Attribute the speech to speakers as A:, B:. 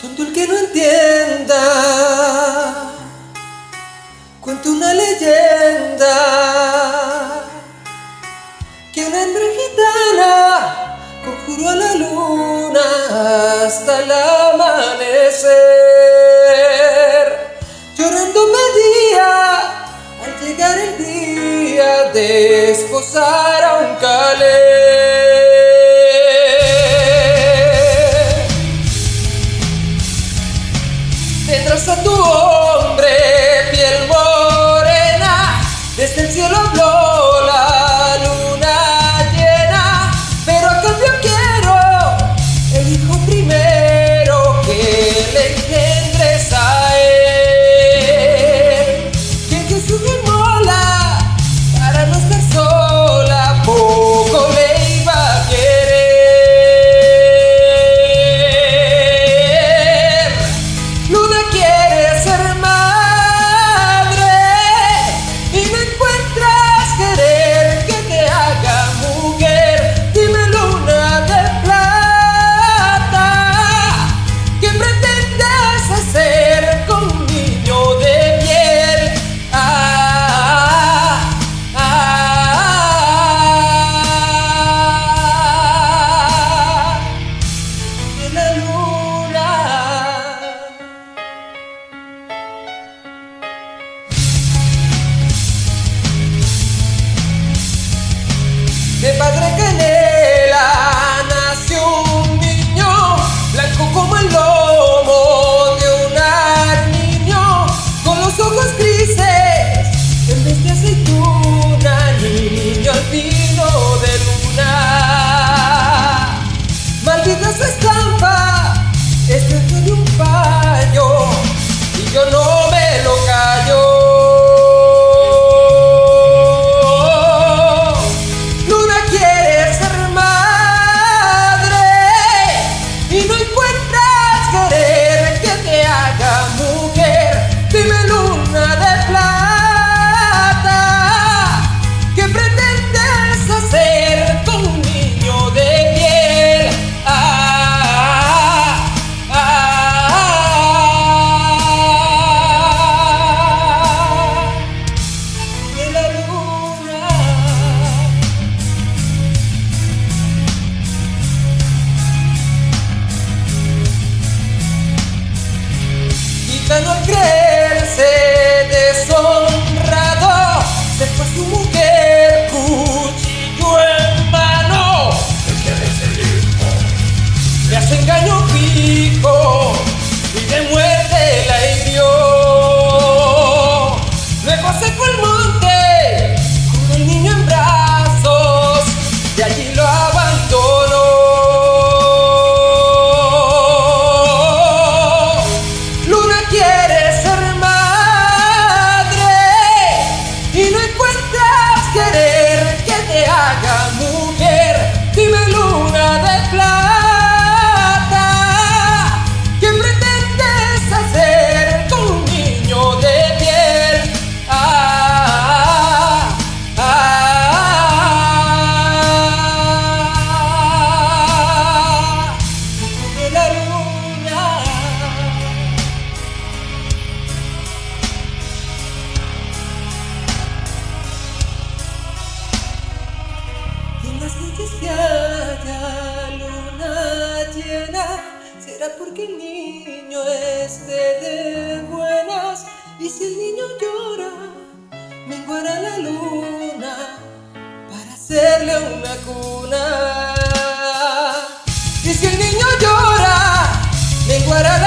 A: Tonto el que no entienda, cuento una leyenda que una hembra gitana conjuró a la luna hasta el amanecer. Llorando me María al llegar el día de esposar. para no creerse deshonrado, después fue su mujer cuchillo en mano. Le hace engaño fijo y de haya luna llena, será porque el niño es de, buenas. Y si el niño llora, menguará la luna para hacerle una cuna. Y si el niño llora, menguará la